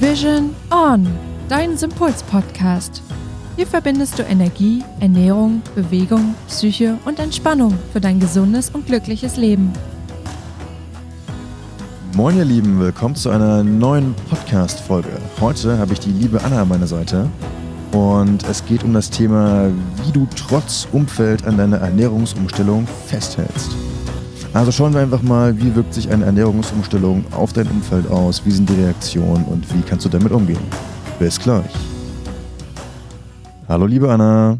Vision On, dein Sympuls-Podcast. Hier verbindest du Energie, Ernährung, Bewegung, Psyche und Entspannung für dein gesundes und glückliches Leben. Moin ihr Lieben, willkommen zu einer neuen Podcast-Folge. Heute habe ich die liebe Anna an meiner Seite und es geht um das Thema, wie du trotz Umfeld an deiner Ernährungsumstellung festhältst. Also schauen wir einfach mal, wie wirkt sich eine Ernährungsumstellung auf dein Umfeld aus, wie sind die Reaktionen und wie kannst du damit umgehen. Bis gleich. Hallo liebe Anna.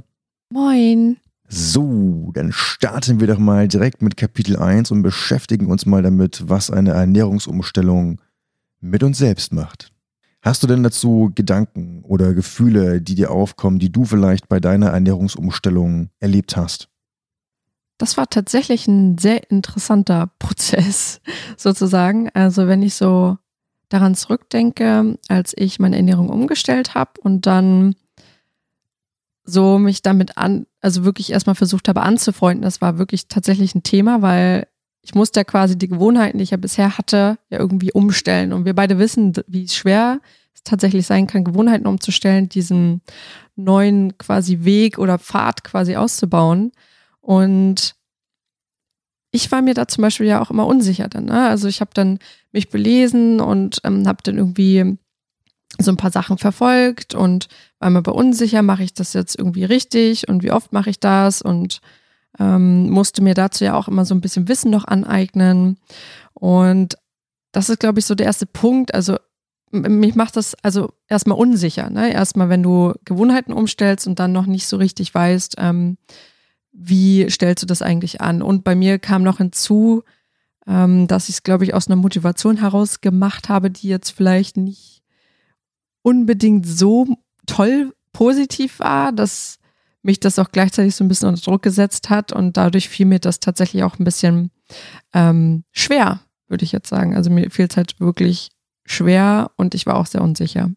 Moin. So, dann starten wir doch mal direkt mit Kapitel 1 und beschäftigen uns mal damit, was eine Ernährungsumstellung mit uns selbst macht. Hast du denn dazu Gedanken oder Gefühle, die dir aufkommen, die du vielleicht bei deiner Ernährungsumstellung erlebt hast? Das war tatsächlich ein sehr interessanter Prozess, sozusagen. Also wenn ich so daran zurückdenke, als ich meine Ernährung umgestellt habe und dann so mich damit an, also wirklich erstmal versucht habe anzufreunden, das war wirklich tatsächlich ein Thema, weil ich musste ja quasi die Gewohnheiten, die ich ja bisher hatte, ja irgendwie umstellen. Und wir beide wissen, wie schwer es tatsächlich sein kann, Gewohnheiten umzustellen, diesen neuen quasi Weg oder Pfad quasi auszubauen. Und ich war mir da zum Beispiel ja auch immer unsicher dann. Ne? Also ich habe dann mich belesen und ähm, habe dann irgendwie so ein paar Sachen verfolgt und war mir aber unsicher, mache ich das jetzt irgendwie richtig und wie oft mache ich das und ähm, musste mir dazu ja auch immer so ein bisschen Wissen noch aneignen. Und das ist, glaube ich, so der erste Punkt. Also mich macht das also erstmal unsicher. Ne? Erstmal, wenn du Gewohnheiten umstellst und dann noch nicht so richtig weißt, ähm, wie stellst du das eigentlich an? Und bei mir kam noch hinzu, ähm, dass ich es, glaube ich, aus einer Motivation heraus gemacht habe, die jetzt vielleicht nicht unbedingt so toll positiv war, dass mich das auch gleichzeitig so ein bisschen unter Druck gesetzt hat und dadurch fiel mir das tatsächlich auch ein bisschen ähm, schwer, würde ich jetzt sagen. Also mir fiel es halt wirklich schwer und ich war auch sehr unsicher.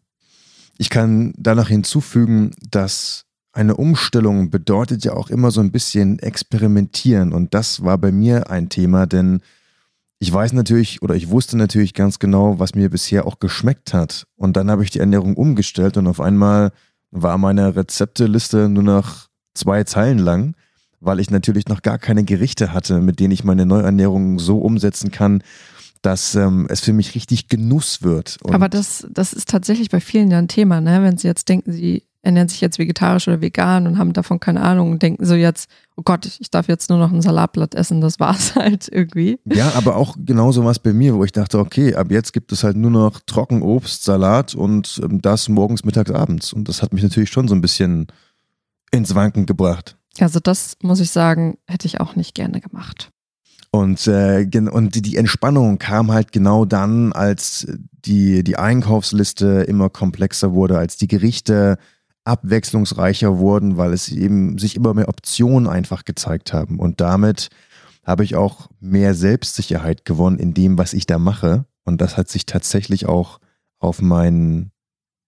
Ich kann danach hinzufügen, dass eine Umstellung bedeutet ja auch immer so ein bisschen experimentieren. Und das war bei mir ein Thema, denn ich weiß natürlich oder ich wusste natürlich ganz genau, was mir bisher auch geschmeckt hat. Und dann habe ich die Ernährung umgestellt und auf einmal war meine Rezepteliste nur noch zwei Zeilen lang, weil ich natürlich noch gar keine Gerichte hatte, mit denen ich meine Neuernährung so umsetzen kann, dass ähm, es für mich richtig Genuss wird. Und Aber das, das ist tatsächlich bei vielen ja ein Thema, ne? wenn sie jetzt denken, sie ernähren sich jetzt vegetarisch oder vegan und haben davon keine Ahnung und denken so jetzt, oh Gott, ich darf jetzt nur noch ein Salatblatt essen, das war's halt irgendwie. Ja, aber auch genauso was bei mir, wo ich dachte, okay, ab jetzt gibt es halt nur noch Trockenobst, Salat und ähm, das morgens, mittags, abends. Und das hat mich natürlich schon so ein bisschen ins Wanken gebracht. Also das muss ich sagen, hätte ich auch nicht gerne gemacht. Und, äh, und die Entspannung kam halt genau dann, als die, die Einkaufsliste immer komplexer wurde, als die Gerichte abwechslungsreicher wurden, weil es eben sich immer mehr Optionen einfach gezeigt haben. Und damit habe ich auch mehr Selbstsicherheit gewonnen in dem, was ich da mache. Und das hat sich tatsächlich auch auf meinen,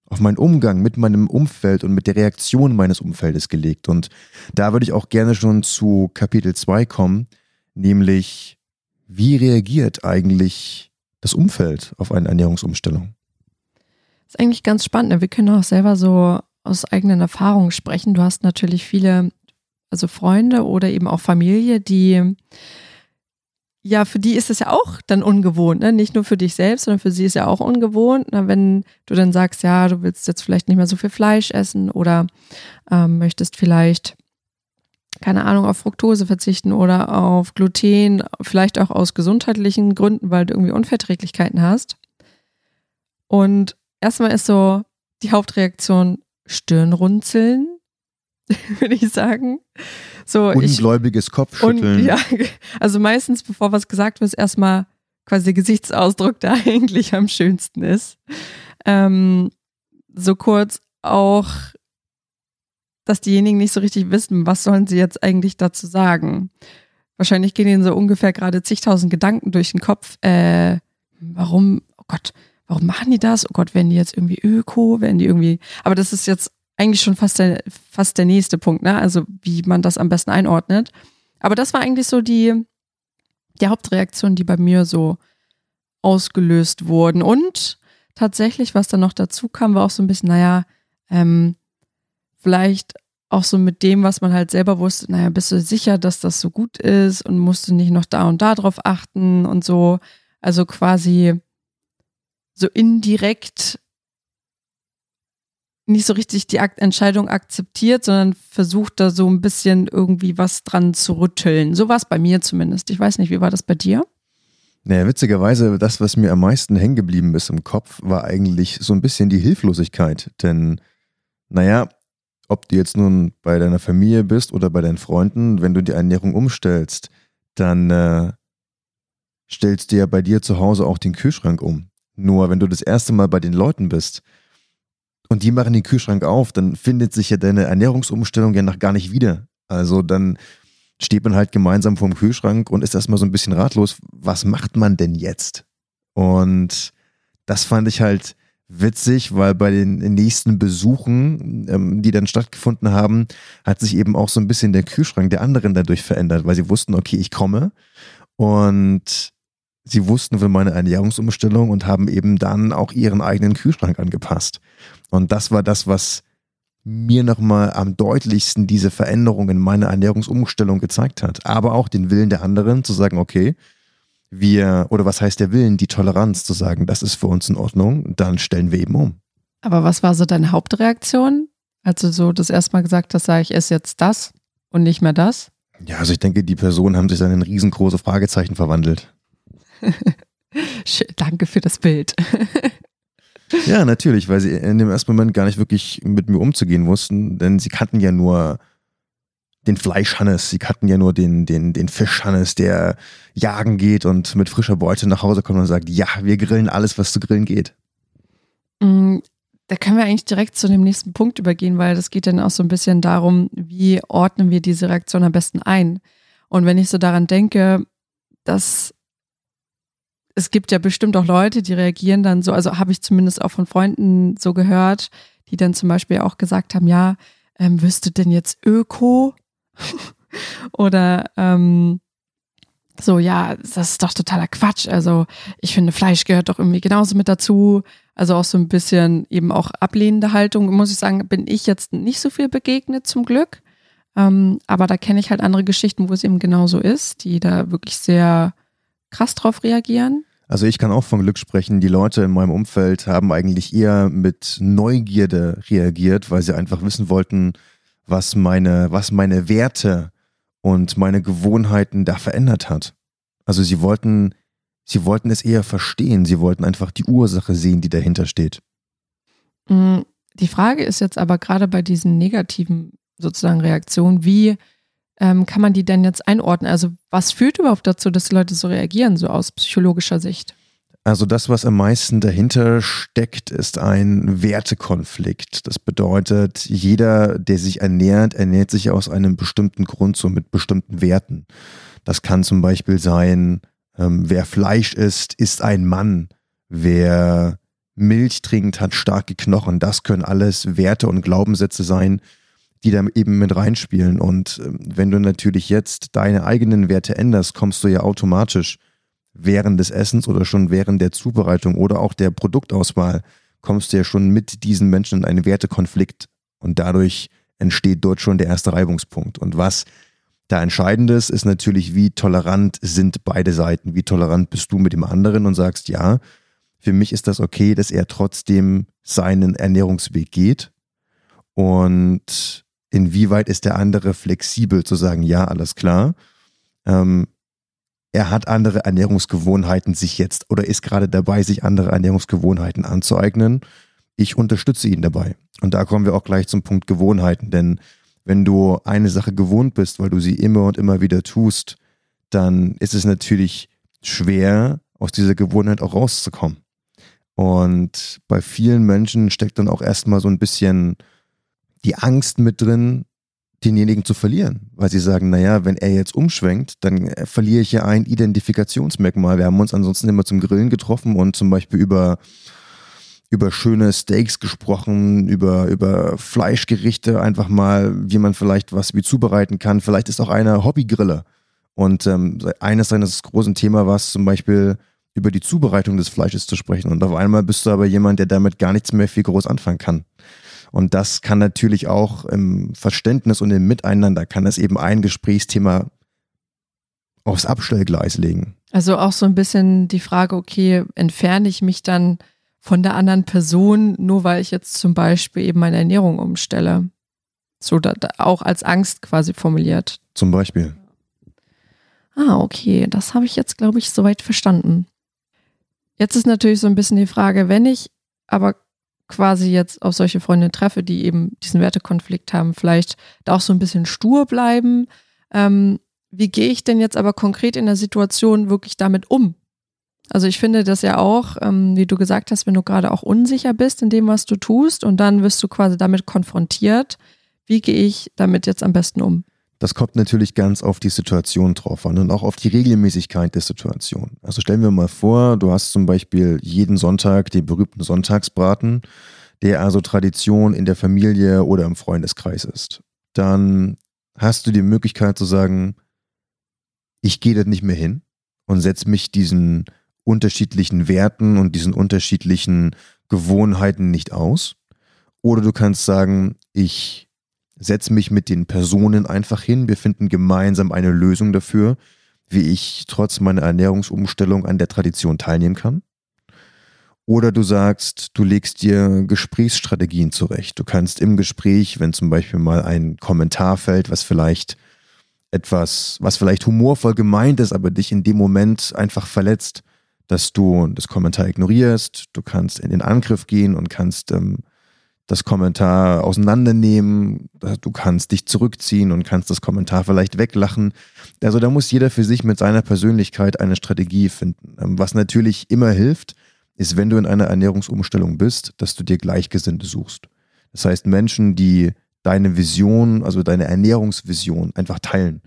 auf meinen Umgang mit meinem Umfeld und mit der Reaktion meines Umfeldes gelegt. Und da würde ich auch gerne schon zu Kapitel 2 kommen, nämlich wie reagiert eigentlich das Umfeld auf eine Ernährungsumstellung? Das ist eigentlich ganz spannend. Ne? Wir können auch selber so aus eigenen Erfahrungen sprechen. Du hast natürlich viele, also Freunde oder eben auch Familie, die ja, für die ist es ja auch dann ungewohnt, ne? nicht nur für dich selbst, sondern für sie ist ja auch ungewohnt. Na, wenn du dann sagst, ja, du willst jetzt vielleicht nicht mehr so viel Fleisch essen oder ähm, möchtest vielleicht, keine Ahnung, auf Fructose verzichten oder auf Gluten, vielleicht auch aus gesundheitlichen Gründen, weil du irgendwie Unverträglichkeiten hast. Und erstmal ist so die Hauptreaktion, Stirnrunzeln, würde ich sagen. So, Ungläubiges ich, Kopfschütteln. Und, ja, also meistens, bevor was gesagt wird, ist erstmal quasi der Gesichtsausdruck, der eigentlich am schönsten ist. Ähm, so kurz auch, dass diejenigen nicht so richtig wissen, was sollen sie jetzt eigentlich dazu sagen. Wahrscheinlich gehen ihnen so ungefähr gerade zigtausend Gedanken durch den Kopf. Äh, warum, oh Gott, warum machen die das? Oh Gott, werden die jetzt irgendwie öko, werden die irgendwie, aber das ist jetzt eigentlich schon fast der, fast der nächste Punkt, ne? Also wie man das am besten einordnet. Aber das war eigentlich so die, die Hauptreaktion, die bei mir so ausgelöst wurden. Und tatsächlich, was dann noch dazu kam, war auch so ein bisschen, naja, ähm, vielleicht auch so mit dem, was man halt selber wusste, naja, bist du sicher, dass das so gut ist und musst du nicht noch da und da drauf achten und so. Also quasi so indirekt nicht so richtig die Entscheidung akzeptiert, sondern versucht da so ein bisschen irgendwie was dran zu rütteln. So war es bei mir zumindest. Ich weiß nicht, wie war das bei dir? Naja, witzigerweise, das, was mir am meisten hängen geblieben ist im Kopf, war eigentlich so ein bisschen die Hilflosigkeit. Denn, naja, ob du jetzt nun bei deiner Familie bist oder bei deinen Freunden, wenn du die Ernährung umstellst, dann äh, stellst du ja bei dir zu Hause auch den Kühlschrank um. Nur wenn du das erste Mal bei den Leuten bist und die machen den Kühlschrank auf, dann findet sich ja deine Ernährungsumstellung ja noch gar nicht wieder. Also dann steht man halt gemeinsam vorm Kühlschrank und ist erstmal so ein bisschen ratlos, was macht man denn jetzt? Und das fand ich halt witzig, weil bei den nächsten Besuchen, ähm, die dann stattgefunden haben, hat sich eben auch so ein bisschen der Kühlschrank der anderen dadurch verändert, weil sie wussten, okay, ich komme und sie wussten von meiner Ernährungsumstellung und haben eben dann auch ihren eigenen Kühlschrank angepasst. Und das war das, was mir nochmal am deutlichsten diese Veränderung in meiner Ernährungsumstellung gezeigt hat. Aber auch den Willen der anderen zu sagen, okay, wir, oder was heißt der Willen, die Toleranz zu sagen, das ist für uns in Ordnung, dann stellen wir eben um. Aber was war so deine Hauptreaktion? Als du so das erste Mal gesagt hast, sage ich esse jetzt das und nicht mehr das? Ja, also ich denke, die Personen haben sich dann in riesengroße Fragezeichen verwandelt. Danke für das Bild. Ja, natürlich, weil sie in dem ersten Moment gar nicht wirklich mit mir umzugehen wussten, denn sie kannten ja nur den Fleischhannes, sie kannten ja nur den, den, den Fischhannes, der jagen geht und mit frischer Beute nach Hause kommt und sagt, ja, wir grillen alles, was zu grillen geht. Mm, da können wir eigentlich direkt zu dem nächsten Punkt übergehen, weil das geht dann auch so ein bisschen darum, wie ordnen wir diese Reaktion am besten ein. Und wenn ich so daran denke, dass es gibt ja bestimmt auch Leute, die reagieren dann so, also habe ich zumindest auch von Freunden so gehört, die dann zum Beispiel auch gesagt haben, ja, ähm, wirst du denn jetzt Öko? Oder ähm, so, ja, das ist doch totaler Quatsch. Also ich finde, Fleisch gehört doch irgendwie genauso mit dazu. Also auch so ein bisschen eben auch ablehnende Haltung, muss ich sagen, bin ich jetzt nicht so viel begegnet zum Glück. Ähm, aber da kenne ich halt andere Geschichten, wo es eben genauso ist, die da wirklich sehr krass drauf reagieren. Also ich kann auch von Glück sprechen. Die Leute in meinem Umfeld haben eigentlich eher mit Neugierde reagiert, weil sie einfach wissen wollten, was meine, was meine Werte und meine Gewohnheiten da verändert hat. Also sie wollten, sie wollten es eher verstehen. Sie wollten einfach die Ursache sehen, die dahinter steht. Mm, die Frage ist jetzt aber gerade bei diesen negativen sozusagen Reaktionen, wie ähm, kann man die denn jetzt einordnen? Also was führt überhaupt dazu, dass die Leute so reagieren, so aus psychologischer Sicht? Also das, was am meisten dahinter steckt, ist ein Wertekonflikt. Das bedeutet, jeder, der sich ernährt, ernährt sich aus einem bestimmten Grund, so mit bestimmten Werten. Das kann zum Beispiel sein, ähm, wer Fleisch isst, ist ein Mann. Wer Milch trinkt, hat starke Knochen. Das können alles Werte und Glaubenssätze sein, die da eben mit reinspielen. Und ähm, wenn du natürlich jetzt deine eigenen Werte änderst, kommst du ja automatisch während des Essens oder schon während der Zubereitung oder auch der Produktauswahl, kommst du ja schon mit diesen Menschen in einen Wertekonflikt. Und dadurch entsteht dort schon der erste Reibungspunkt. Und was da entscheidend ist, ist natürlich, wie tolerant sind beide Seiten. Wie tolerant bist du mit dem anderen und sagst, ja, für mich ist das okay, dass er trotzdem seinen Ernährungsweg geht. Und inwieweit ist der andere flexibel zu sagen, ja, alles klar. Ähm, er hat andere Ernährungsgewohnheiten sich jetzt oder ist gerade dabei, sich andere Ernährungsgewohnheiten anzueignen. Ich unterstütze ihn dabei. Und da kommen wir auch gleich zum Punkt Gewohnheiten, denn wenn du eine Sache gewohnt bist, weil du sie immer und immer wieder tust, dann ist es natürlich schwer, aus dieser Gewohnheit auch rauszukommen. Und bei vielen Menschen steckt dann auch erstmal so ein bisschen die Angst mit drin, denjenigen zu verlieren, weil sie sagen, naja, wenn er jetzt umschwenkt, dann äh, verliere ich ja ein Identifikationsmerkmal. Wir haben uns ansonsten immer zum Grillen getroffen und zum Beispiel über, über schöne Steaks gesprochen, über, über Fleischgerichte, einfach mal, wie man vielleicht was wie zubereiten kann. Vielleicht ist auch einer Hobbygriller. Und ähm, eines seines großen Thema war es zum Beispiel, über die Zubereitung des Fleisches zu sprechen. Und auf einmal bist du aber jemand, der damit gar nichts mehr viel groß anfangen kann. Und das kann natürlich auch im Verständnis und im Miteinander, kann das eben ein Gesprächsthema aufs Abstellgleis legen. Also auch so ein bisschen die Frage, okay, entferne ich mich dann von der anderen Person, nur weil ich jetzt zum Beispiel eben meine Ernährung umstelle? So da, da auch als Angst quasi formuliert. Zum Beispiel. Ah, okay, das habe ich jetzt, glaube ich, soweit verstanden. Jetzt ist natürlich so ein bisschen die Frage, wenn ich aber quasi jetzt auf solche Freunde treffe, die eben diesen Wertekonflikt haben, vielleicht da auch so ein bisschen stur bleiben. Ähm, wie gehe ich denn jetzt aber konkret in der Situation wirklich damit um? Also ich finde das ja auch, ähm, wie du gesagt hast, wenn du gerade auch unsicher bist in dem, was du tust und dann wirst du quasi damit konfrontiert, wie gehe ich damit jetzt am besten um? Das kommt natürlich ganz auf die Situation drauf an und auch auf die Regelmäßigkeit der Situation. Also stellen wir mal vor, du hast zum Beispiel jeden Sonntag den berühmten Sonntagsbraten, der also Tradition in der Familie oder im Freundeskreis ist. Dann hast du die Möglichkeit zu sagen, ich gehe da nicht mehr hin und setze mich diesen unterschiedlichen Werten und diesen unterschiedlichen Gewohnheiten nicht aus. Oder du kannst sagen, ich setze mich mit den Personen einfach hin. Wir finden gemeinsam eine Lösung dafür, wie ich trotz meiner Ernährungsumstellung an der Tradition teilnehmen kann. Oder du sagst, du legst dir Gesprächsstrategien zurecht. Du kannst im Gespräch, wenn zum Beispiel mal ein Kommentar fällt, was vielleicht etwas, was vielleicht humorvoll gemeint ist, aber dich in dem Moment einfach verletzt, dass du das Kommentar ignorierst, du kannst in den Angriff gehen und kannst ähm, das Kommentar auseinandernehmen. Du kannst dich zurückziehen und kannst das Kommentar vielleicht weglachen. Also da muss jeder für sich mit seiner Persönlichkeit eine Strategie finden. Ähm, was natürlich immer hilft, ist, wenn du in einer Ernährungsumstellung bist, dass du dir Gleichgesinnte suchst. Das heißt Menschen, die deine Vision, also deine Ernährungsvision einfach teilen.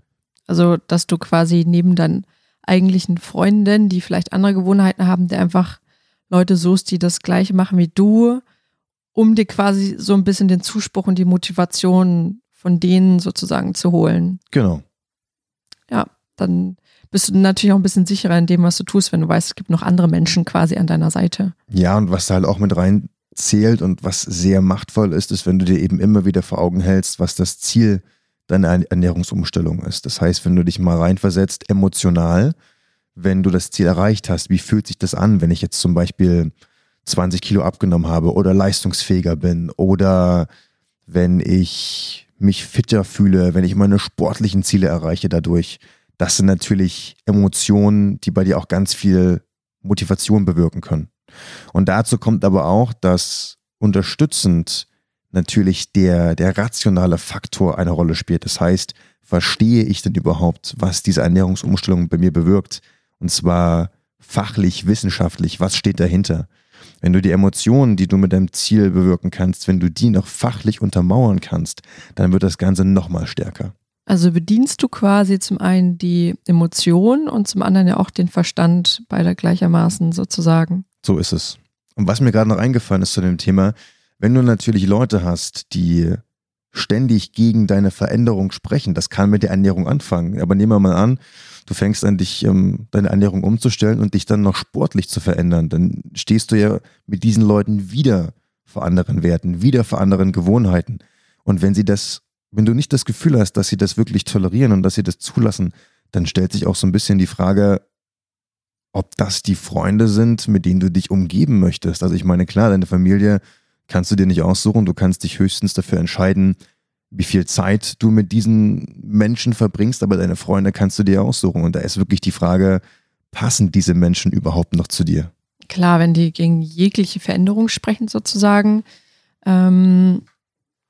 Also, dass du quasi neben deinen eigentlichen Freunden, die vielleicht andere Gewohnheiten haben, der einfach Leute suchst, die das Gleiche machen wie du, um dir quasi so ein bisschen den Zuspruch und die Motivation von denen sozusagen zu holen. Genau. Ja, dann bist du natürlich auch ein bisschen sicherer in dem, was du tust, wenn du weißt, es gibt noch andere Menschen quasi an deiner Seite. Ja, und was da halt auch mit rein zählt und was sehr machtvoll ist, ist, wenn du dir eben immer wieder vor Augen hältst, was das Ziel deiner Ernährungsumstellung ist. Das heißt, wenn du dich mal reinversetzt, emotional, wenn du das Ziel erreicht hast, wie fühlt sich das an, wenn ich jetzt zum Beispiel 20 Kilo abgenommen habe oder leistungsfähiger bin oder wenn ich mich fitter fühle, wenn ich meine sportlichen Ziele erreiche dadurch. Das sind natürlich Emotionen, die bei dir auch ganz viel Motivation bewirken können. Und dazu kommt aber auch, dass unterstützend natürlich der, der rationale Faktor eine Rolle spielt. Das heißt, verstehe ich denn überhaupt, was diese Ernährungsumstellung bei mir bewirkt? Und zwar fachlich, wissenschaftlich, was steht dahinter? Wenn du die Emotionen, die du mit deinem Ziel bewirken kannst, wenn du die noch fachlich untermauern kannst, dann wird das Ganze nochmal stärker. Also bedienst du quasi zum einen die Emotionen und zum anderen ja auch den Verstand beider gleichermaßen sozusagen. So ist es. Und was mir gerade noch eingefallen ist zu dem Thema, wenn du natürlich Leute hast, die ständig gegen deine Veränderung sprechen, das kann mit der Ernährung anfangen. Aber nehmen wir mal an, du fängst an, dich ähm, deine Ernährung umzustellen und dich dann noch sportlich zu verändern, dann stehst du ja mit diesen Leuten wieder vor anderen Werten, wieder vor anderen Gewohnheiten. Und wenn sie das, wenn du nicht das Gefühl hast, dass sie das wirklich tolerieren und dass sie das zulassen, dann stellt sich auch so ein bisschen die Frage, ob das die Freunde sind, mit denen du dich umgeben möchtest. Also ich meine, klar, deine Familie kannst du dir nicht aussuchen, du kannst dich höchstens dafür entscheiden, wie viel Zeit du mit diesen Menschen verbringst, aber deine Freunde kannst du dir aussuchen. Und da ist wirklich die Frage, passen diese Menschen überhaupt noch zu dir? Klar, wenn die gegen jegliche Veränderung sprechen sozusagen, ähm,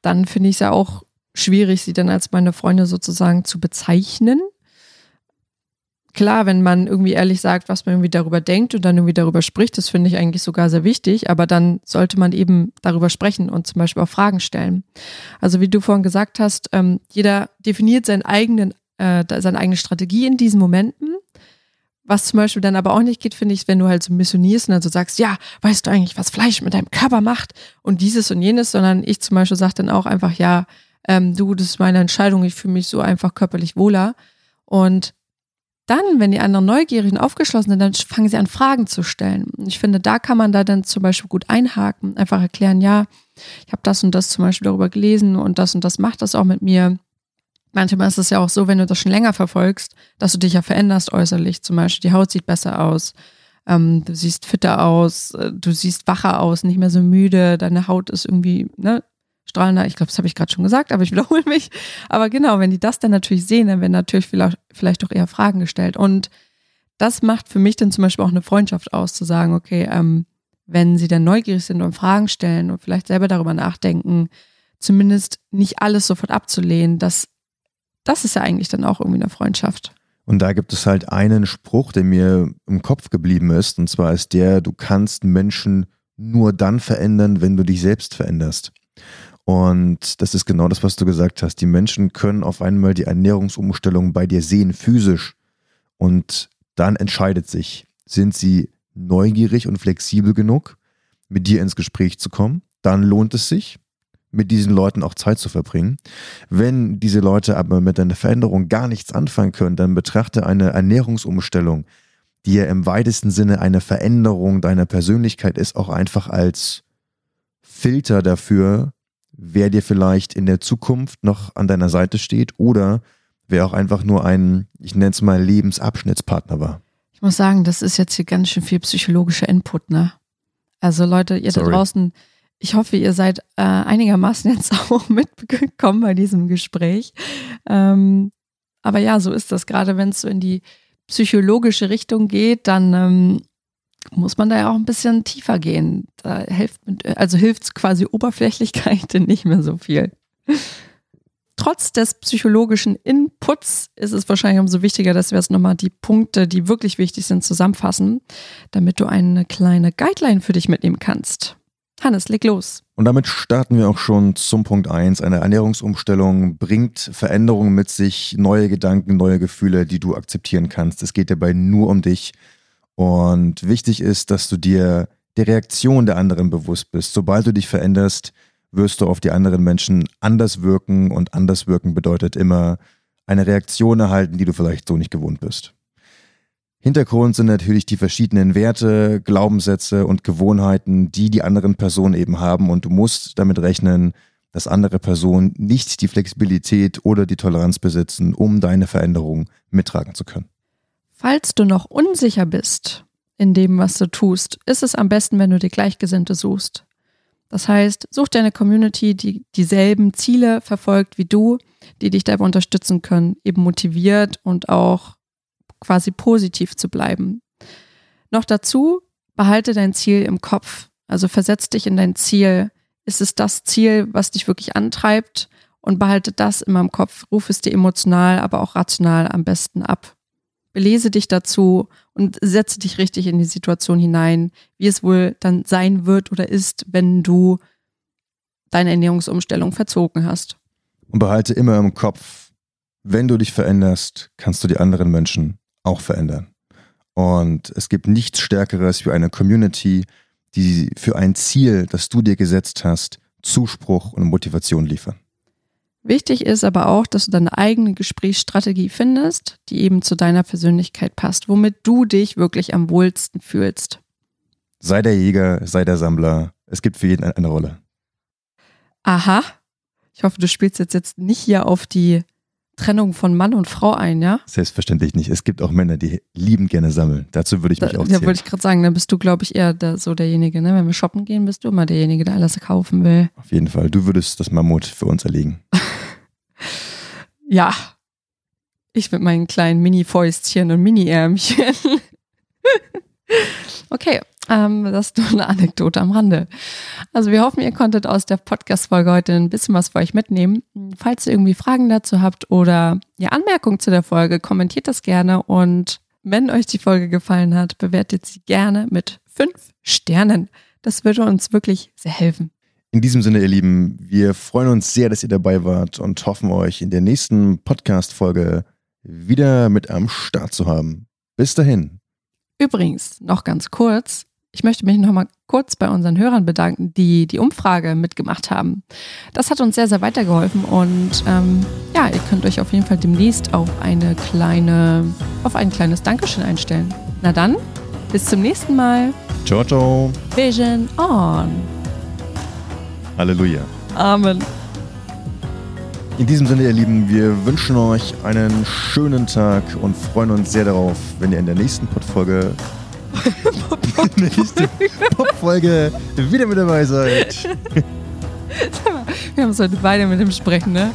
dann finde ich es ja auch schwierig, sie dann als meine Freunde sozusagen zu bezeichnen klar, wenn man irgendwie ehrlich sagt, was man irgendwie darüber denkt und dann irgendwie darüber spricht, das finde ich eigentlich sogar sehr wichtig, aber dann sollte man eben darüber sprechen und zum Beispiel auch Fragen stellen. Also wie du vorhin gesagt hast, ähm, jeder definiert seinen eigenen, äh, seine eigene Strategie in diesen Momenten. Was zum Beispiel dann aber auch nicht geht, finde ich, wenn du halt so missionierst und dann so sagst, ja, weißt du eigentlich, was Fleisch mit deinem Körper macht und dieses und jenes, sondern ich zum Beispiel sage dann auch einfach, ja, ähm, du, das ist meine Entscheidung, ich fühle mich so einfach körperlich wohler. Und dann, wenn die anderen neugierig und aufgeschlossen sind, dann fangen sie an, Fragen zu stellen. Ich finde, da kann man da dann zum Beispiel gut einhaken, einfach erklären, ja, ich habe das und das zum Beispiel darüber gelesen und das und das macht das auch mit mir. Manchmal ist es ja auch so, wenn du das schon länger verfolgst, dass du dich ja veränderst äußerlich. Zum Beispiel, die Haut sieht besser aus, ähm, du siehst fitter aus, äh, du siehst wacher aus, nicht mehr so müde, deine Haut ist irgendwie ne, strahlender. Ich glaube, das habe ich gerade schon gesagt, aber ich wiederhole mich. Aber genau, wenn die das dann natürlich sehen, dann werden natürlich vielleicht, vielleicht auch eher Fragen gestellt. Und das macht für mich dann zum Beispiel auch eine Freundschaft aus, zu sagen, okay, ähm, wenn sie dann neugierig sind und Fragen stellen und vielleicht selber darüber nachdenken, zumindest nicht alles sofort abzulehnen, das, das ist ja eigentlich dann auch irgendwie eine Freundschaft. Und da gibt es halt einen Spruch, der mir im Kopf geblieben ist, und zwar ist der, du kannst Menschen nur dann verändern, wenn du dich selbst veränderst. Und das ist genau das, was du gesagt hast. Die Menschen können auf einmal die Ernährungsumstellung bei dir sehen, physisch. Und dann entscheidet sich, sind sie neugierig und flexibel genug, mit dir ins Gespräch zu kommen? Dann lohnt es sich, mit diesen Leuten auch Zeit zu verbringen. Wenn diese Leute aber mit einer Veränderung gar nichts anfangen können, dann betrachte eine Ernährungsumstellung, die ja im weitesten Sinne eine Veränderung deiner Persönlichkeit ist, auch einfach als Filter dafür, wer dir vielleicht in der Zukunft noch an deiner Seite steht oder wer auch einfach nur ein, ich nenne es mal, Lebensabschnittspartner war. Ich muss sagen, das ist jetzt hier ganz schön viel psychologischer Input, ne? Also Leute, ihr Sorry. da draußen, ich hoffe, ihr seid äh, einigermaßen jetzt auch mitgekommen bei diesem Gespräch. Ähm, aber ja, so ist das. Gerade wenn es so in die psychologische Richtung geht, dann ähm, muss man da ja auch ein bisschen tiefer gehen. Da hilft, also hilft quasi Oberflächlichkeit nicht mehr so viel. Trotz des psychologischen Inputs ist es wahrscheinlich umso wichtiger, dass wir jetzt nochmal die Punkte, die wirklich wichtig sind, zusammenfassen, damit du eine kleine Guideline für dich mitnehmen kannst. Hannes, leg los. Und damit starten wir auch schon zum Punkt 1. Eine Ernährungsumstellung bringt Veränderungen mit sich, neue Gedanken, neue Gefühle, die du akzeptieren kannst. Es geht dabei nur um dich und wichtig ist, dass du dir der Reaktion der anderen bewusst bist. Sobald du dich veränderst, wirst du auf die anderen Menschen anders wirken und anders wirken bedeutet immer eine Reaktion erhalten, die du vielleicht so nicht gewohnt bist. Hintergrund sind natürlich die verschiedenen Werte, Glaubenssätze und Gewohnheiten, die die anderen Personen eben haben und du musst damit rechnen, dass andere Personen nicht die Flexibilität oder die Toleranz besitzen, um deine Veränderung mittragen zu können. Falls du noch unsicher bist in dem, was du tust, ist es am besten, wenn du dir Gleichgesinnte suchst. Das heißt, such dir eine Community, die dieselben Ziele verfolgt wie du, die dich dabei unterstützen können, eben motiviert und auch quasi positiv zu bleiben. Noch dazu, behalte dein Ziel im Kopf. Also versetz dich in dein Ziel. Ist es das Ziel, was dich wirklich antreibt? Und behalte das immer im Kopf. Ruf es dir emotional, aber auch rational am besten ab belese dich dazu und setze dich richtig in die Situation hinein, wie es wohl dann sein wird oder ist, wenn du deine Ernährungsumstellung verzogen hast. Und behalte immer im Kopf, wenn du dich veränderst, kannst du die anderen Menschen auch verändern. Und es gibt nichts Stärkeres wie eine Community, die für ein Ziel, das du dir gesetzt hast, Zuspruch und Motivation liefern. Wichtig ist aber auch, dass du deine eigene Gesprächsstrategie findest, die eben zu deiner Persönlichkeit passt, womit du dich wirklich am wohlsten fühlst. Sei der Jäger, sei der Sammler. Es gibt für jeden eine Rolle. Aha. Ich hoffe, du spielst jetzt, jetzt nicht hier auf die Trennung von Mann und Frau ein, ja? Selbstverständlich nicht. Es gibt auch Männer, die lieben gerne sammeln. Dazu würde ich mich da, auch zählen. Ja, wollte ich gerade sagen, dann bist du, glaube ich, eher der, so derjenige, ne? Wenn wir shoppen gehen, bist du immer derjenige, der alles kaufen will. Auf jeden Fall. Du würdest das Mammut für uns erlegen. ja. Ich mit meinen kleinen Mini-Fäustchen und Mini-Ärmchen. okay, ähm, das ist nur eine Anekdote am Rande. Also wir hoffen, ihr konntet aus der Podcast-Folge heute ein bisschen was für euch mitnehmen. Falls ihr irgendwie Fragen dazu habt oder ja, Anmerkungen zu der Folge, kommentiert das gerne und wenn euch die Folge gefallen hat, bewertet sie gerne mit fünf Sternen. Das würde uns wirklich sehr helfen. In diesem Sinne, ihr Lieben, wir freuen uns sehr, dass ihr dabei wart und hoffen euch in der nächsten Podcast-Folge wieder mit am Start zu haben. Bis dahin. Übrigens, noch ganz kurz, ich möchte mich nochmal kurz bei unseren Hörern bedanken, die die Umfrage mitgemacht haben. Das hat uns sehr, sehr weitergeholfen und ähm, ja, ihr könnt euch auf jeden Fall demnächst auf eine kleine, auf ein kleines Dankeschön einstellen. Na dann, bis zum nächsten Mal. Ciao, ciao. Vision on. Halleluja. Amen. In diesem Sinne, ihr Lieben, wir wünschen euch einen schönen Tag und freuen uns sehr darauf, wenn ihr in der nächsten Podfolge nächste Popfolge wieder mit dabei seid. Wir haben es heute beide mit dem Sprechen, ne?